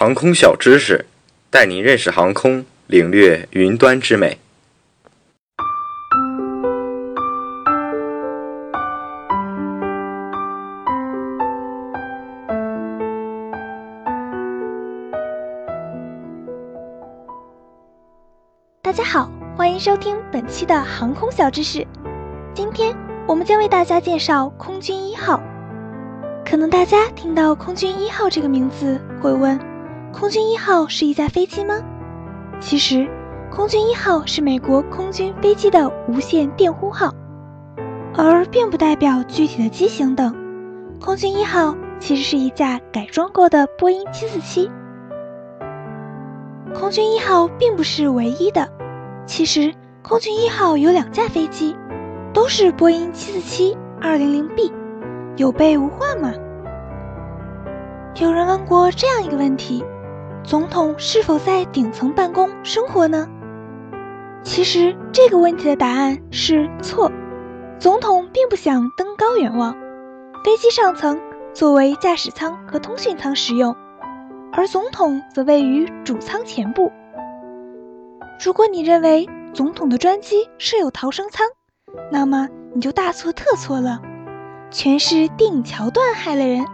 航空小知识，带您认识航空，领略云端之美。大家好，欢迎收听本期的航空小知识。今天我们将为大家介绍空军一号。可能大家听到空军一号这个名字会问：空军一号是一架飞机吗？其实，空军一号是美国空军飞机的无线电呼号，而并不代表具体的机型等。空军一号其实是一架改装过的波音747。空军一号并不是唯一的。其实，空军一号有两架飞机，都是波音 747-200B，有备无患嘛？有人问过这样一个问题：总统是否在顶层办公生活呢？其实这个问题的答案是错，总统并不想登高远望，飞机上层作为驾驶舱和通讯舱使用，而总统则位于主舱前部。如果你认为总统的专机设有逃生舱，那么你就大错特错了，全是电影桥段害了人。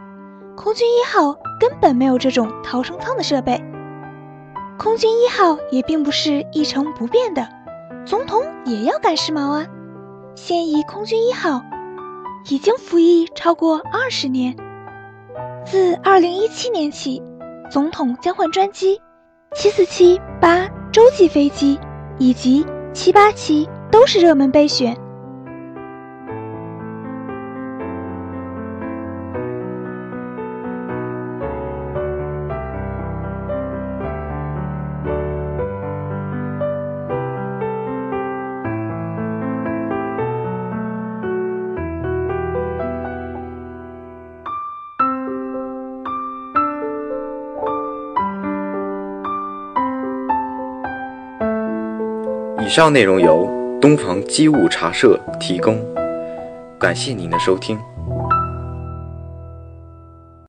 空军一号根本没有这种逃生舱的设备，空军一号也并不是一成不变的，总统也要赶时髦啊。现役空军一号已经服役超过二十年，自二零一七年起，总统将换专机，七四七八。洲际飞机以及七八七都是热门备选。以上内容由东方机务茶社提供，感谢您的收听。